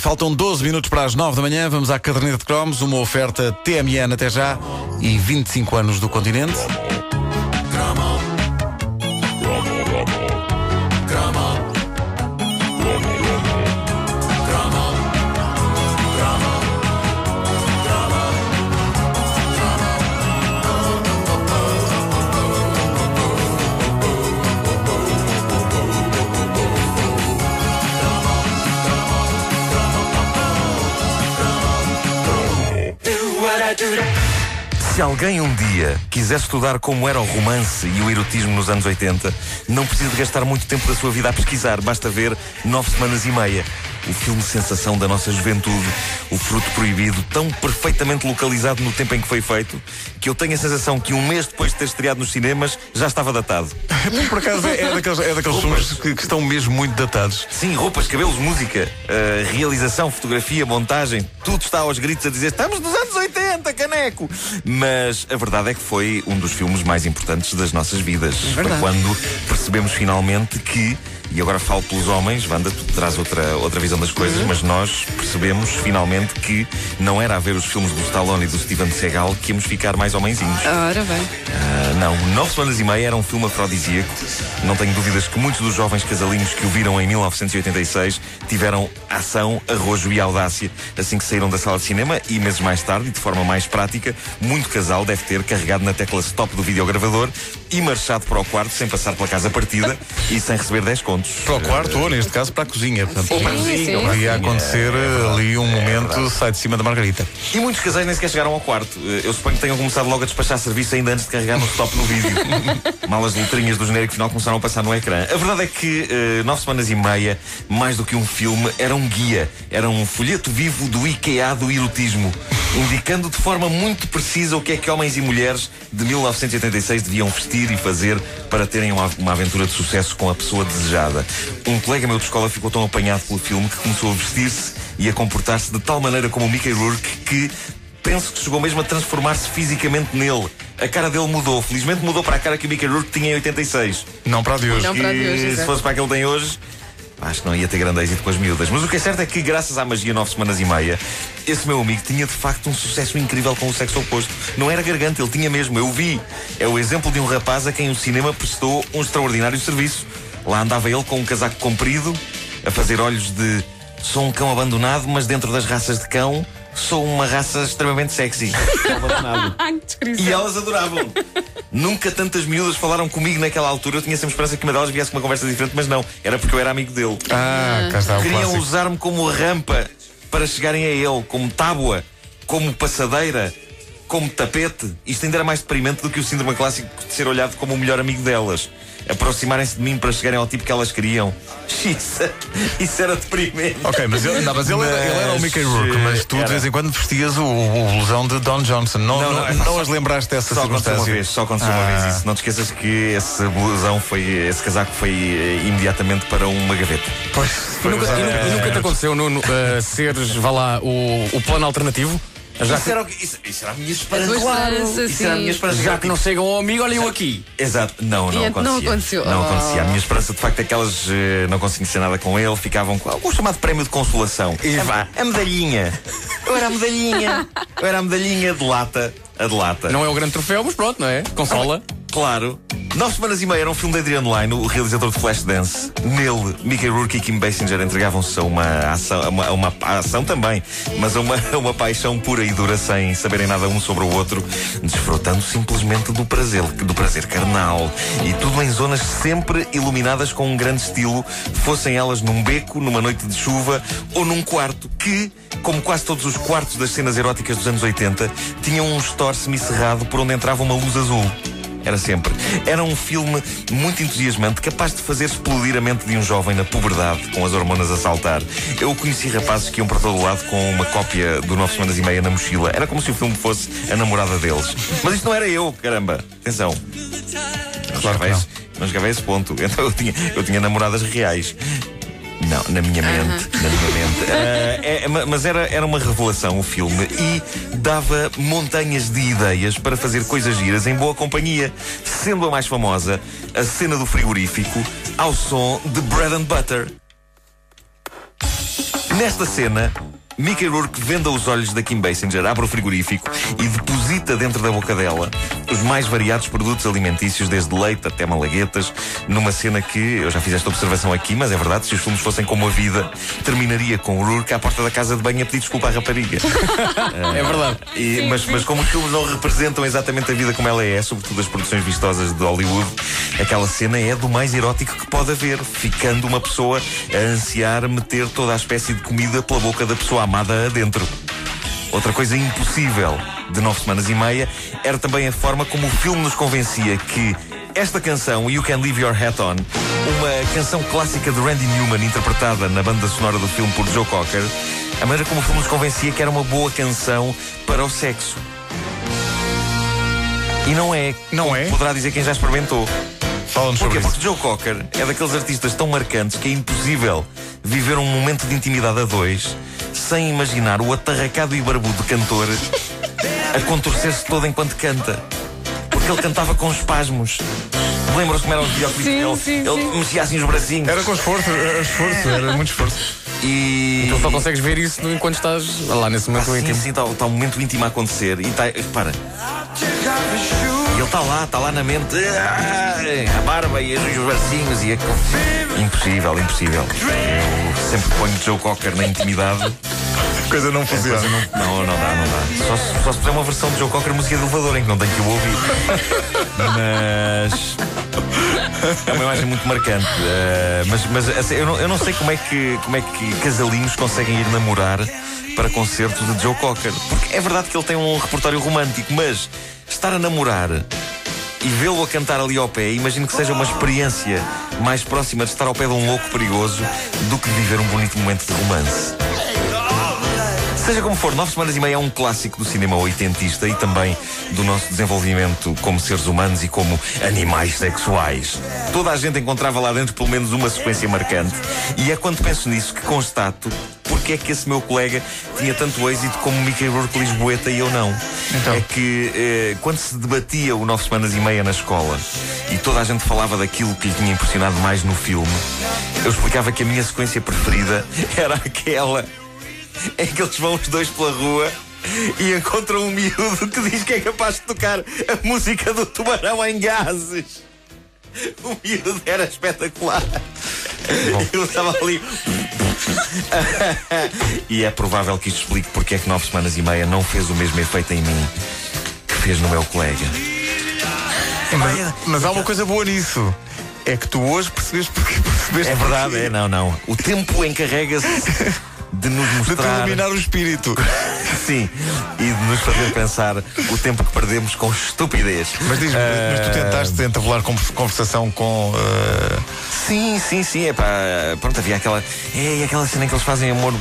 Faltam 12 minutos para as 9 da manhã. Vamos à caderneta de cromos, uma oferta TMN até já e 25 anos do continente. Se alguém um dia quiser estudar como era o romance e o erotismo nos anos 80, não precisa de gastar muito tempo da sua vida a pesquisar, basta ver Nove Semanas e Meia. O filme sensação da nossa juventude, o fruto proibido, tão perfeitamente localizado no tempo em que foi feito, que eu tenho a sensação que um mês depois de ter estreado nos cinemas já estava datado. Por acaso é, é daqueles, é daqueles filmes que, que estão mesmo muito datados. Sim, roupas, cabelos, música, uh, realização, fotografia, montagem, tudo está aos gritos a dizer estamos nos anos 80, caneco! Mas a verdade é que foi um dos filmes mais importantes das nossas vidas. É foi quando percebemos finalmente que e agora falo pelos homens, Wanda, tu traz outra, outra visão das coisas, mas nós percebemos finalmente que não era a ver os filmes do Stallone e do Steven Seagal que íamos ficar mais homenzinhos. Ora bem. Ah, não, Nove Semanas e Meia era um filme afrodisíaco. Não tenho dúvidas que muitos dos jovens casalinhos que o viram em 1986 tiveram ação, arrojo e audácia assim que saíram da sala de cinema e meses mais tarde, e de forma mais prática, muito casal deve ter carregado na tecla stop do videogravador e marchado para o quarto sem passar pela casa partida e sem receber 10 contos. Para o quarto, ou neste caso para a cozinha. Portanto, Ou para a cozinha, sim. ou para a Ia acontecer eh, ali um momento, sai de cima da Margarita. E muitos casais nem sequer chegaram ao quarto. Eh, Eu suponho que tenham começado logo a despachar serviço ainda antes de carregar no stop no vídeo. Malas letrinhas do genérico final começaram a passar no ecrã. A verdade é que eh, nove semanas e meia, mais do que um filme, era um guia. Era um folheto vivo do IKEA do erotismo, indicando de forma muito precisa o que é que homens e mulheres de 1986 deviam vestir e fazer para terem uma, uma aventura de sucesso com a pessoa desejada. Um colega meu de escola ficou tão apanhado pelo filme que começou a vestir-se e a comportar-se de tal maneira como o Mickey Rourke que penso que chegou mesmo a transformar-se fisicamente nele. A cara dele mudou. Felizmente mudou para a cara que o Mickey Rourke tinha em 86. Não para a de hoje. Não para a de hoje, E se fosse para aquele que ele tem hoje, acho que não ia ter grande êxito com as miúdas. Mas o que é certo é que, graças à magia nove semanas e meia, esse meu amigo tinha de facto um sucesso incrível com o sexo oposto. Não era garganta, ele tinha mesmo, eu o vi. É o exemplo de um rapaz a quem o cinema prestou um extraordinário serviço. Lá andava ele com um casaco comprido, a fazer olhos de sou um cão abandonado, mas dentro das raças de cão sou uma raça extremamente sexy. Cão abandonado. Ai, que descrição. E elas adoravam. Nunca tantas miúdas falaram comigo naquela altura. Eu tinha sempre esperança que uma delas viesse com uma conversa diferente, mas não. Era porque eu era amigo dele. Ah, cá está o Queriam clássico. usar-me como rampa para chegarem a ele, como tábua, como passadeira, como tapete. Isto ainda era mais deprimente do que o síndrome clássico de ser olhado como o melhor amigo delas. Aproximarem-se de mim para chegarem ao tipo que elas queriam. Isso, isso era deprimente. Ok, mas ele, não, mas ele, era, ele era o Mickey Rourke, mas tu de Era. vez em quando vestias o, o blusão de Don Johnson. Não, Não, não, não, não, só- as lembraste dessa Só aconteceu uma circunstância? vez, só aconteceu uma Ah. vez isso. Não te esqueças que esse blusão foi, esse casaco foi eh, imediatamente para uma gaveta. Pois, E nunca, e nunca- é. e nunca te aconteceu, Nuno, uh, seres, vá lá, o, o plano alternativo? Já Isso que, era, isso, isso era a minha esperança. esperança, Isso era a minha esperança. já que não chegam ao amigo, olha eu aqui. Exato, não, não E acontecia. não aconteceu. Não Oh. acontecia. A minha esperança, de facto, é que elas eh, não conseguiam ser nada com ele, ficavam com algum chamado prémio de consolação. E vá. A medalhinha. Eu era a medalhinha. Eu era a medalhinha de lata. A de lata. Não é o grande troféu, mas pronto, não é? Consola. Claro. Nove semanas e meia era um filme de Adrian Lyne, o realizador de Flashdance. Nele, Mickey Rourke e Kim Basinger entregavam-se a uma ação, a uma, a uma a ação também, mas a uma, a uma paixão pura e dura sem saberem nada um sobre o outro, desfrutando simplesmente do prazer, do prazer carnal. E tudo em zonas sempre iluminadas com um grande estilo, fossem elas num beco, numa noite de chuva ou num quarto que, como quase todos os quartos das cenas eróticas dos anos 80, tinham um store semicerrado por onde entrava uma luz azul. Era sempre. Era um filme muito entusiasmante, capaz de fazer explodir a mente de um jovem na puberdade, com as hormonas a saltar. Eu conheci rapazes que iam para todo lado com uma cópia do Nove Semanas e Meia na mochila. Era como se o filme fosse a namorada deles. Mas isto não era eu, caramba. Atenção. Não Claro que chegava a esse- não chegava a esse ponto. Então eu tinha, eu tinha namoradas reais. Não, na minha mente, na minha mente. Ah, é, ma- mas era, era uma revelação o filme e dava montanhas de ideias para fazer coisas giras em boa companhia. Sendo a mais famosa, a cena do frigorífico ao som de Bread and Butter. Nesta cena, Mickey Rourke venda os olhos da Kim Basinger, abre o frigorífico e deposita dentro da boca dela os mais variados produtos alimentícios, desde leite até malaguetas, numa cena que, eu já fiz esta observação aqui, mas é verdade, se os filmes fossem como a vida, terminaria com o Rourke à porta da casa de banho a pedir desculpa à rapariga. É verdade. E- mas, mas como os filmes não representam exatamente a vida como ela é, sobretudo as produções vistosas de Hollywood, aquela cena é do mais erótico que pode haver, ficando uma pessoa a ansiar meter toda a espécie de comida pela boca da pessoa amada adentro. Outra coisa impossível de nove semanas e meia era também a forma como o filme nos convencia que esta canção, You Can Leave Your Hat On, uma canção clássica de Randy Newman, interpretada na banda sonora do filme por Joe Cocker, a maneira como o filme nos convencia que era uma boa canção para o sexo. E não é. Não é? Poderá dizer quem já experimentou. Fala-nos sobre Porquê? isso. Porque Joe Cocker é daqueles artistas tão marcantes que é impossível viver um momento de intimidade a dois sem imaginar o atarracado e barbudo cantor a contorcer-se todo enquanto canta. Porque ele cantava com espasmos. Lembram-se como eram os videoclipes? Sim, ele sim, ele sim. mexia assim os bracinhos. Era com esforço, era esforço, era muito esforço. E. Tu só consegues ver isso enquanto estás lá nesse Ah, momento sim, íntimo. sim, está tá um momento íntimo a acontecer. E está. Para. Ele está lá, está lá na mente. ah, A barba e os bracinhos e a. Impossível, impossível. Eu sempre ponho Joe Cocker na intimidade. Coisa não funciona. Não, não dá, não dá. Só, se- só se fizer uma versão de Joe Cocker música de elevador em que não tenho que o ouvir. Mas. É uma imagem muito marcante. Eh, mas mas assim, eu, não, eu não sei como é, que, como é que casalinhos conseguem ir namorar para concertos de Joe Cocker. Porque é verdade que ele tem um repertório romântico, mas estar a namorar e vê-lo a cantar ali ao pé, imagino que seja uma experiência mais próxima de estar ao pé de um louco perigoso do que de viver um bonito momento de romance. Seja como for, Nove Semanas e Meia é um clássico do cinema oitentista e também do nosso desenvolvimento como seres humanos e como animais sexuais. Toda a gente encontrava lá dentro pelo menos uma sequência marcante e é quando penso nisso que constato porque é que esse meu colega tinha tanto êxito como Mickey Rourke Lisboeta e eu não. Então? É que eh, quando se debatia o Nove Semanas e Meia na escola e toda a gente falava daquilo que lhe tinha impressionado mais no filme, eu explicava que a minha sequência preferida era aquela em que eles vão os dois pela rua e encontram um miúdo que diz que é capaz de tocar a música do tubarão em gases. O miúdo era espetacular. Eu estava ali. e é provável que isto explique porque é que nove semanas e meia não fez o mesmo efeito em mim que fez no meu colega. Mas, mas há uma coisa boa nisso. É que tu hoje percebeste porque percebeste É verdade, porquê. é, não, não. O tempo encarrega-se de nos De mostrar. iluminar o espírito. Sim, e de nos fazer pensar o tempo que perdemos com estupidez. Mas diz-me, mas tu Ah, tentaste entablar con- conversação com. eh, Sim, sim, sim. É pá, pronto, havia aquela. É aquela cena que eles fazem amor.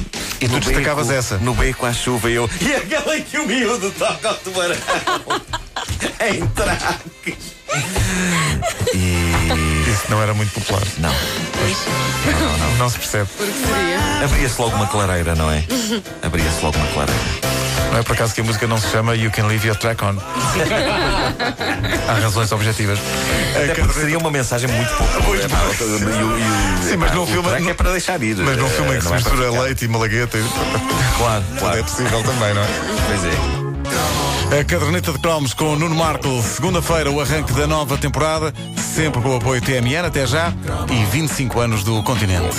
E tu destacavas beco, essa? No beco à chuva e eu. E aquela em que o miúdo toca o tubarão. em traques. E. Isso não era muito popular. Não. Não se percebe. Porque seria. Abria-se logo uma clareira, não é? Abria-se logo uma clareira. Não é por acaso que a música não se chama You Can Leave Your Track On. Há razões objetivas. Até porque seria uma mensagem muito pouco. Muito o- Sim, mas num filme- track é para deixar ir. Mas num Eh, filme em que se não é mistura leite e malagueta, Claro, claro. é possível também, não é? Pois é. A caderneta de cromos com Nuno Marco, segunda-feira, o arranque da nova temporada, sempre com o apoio TMN, até já, e 25 anos do continente.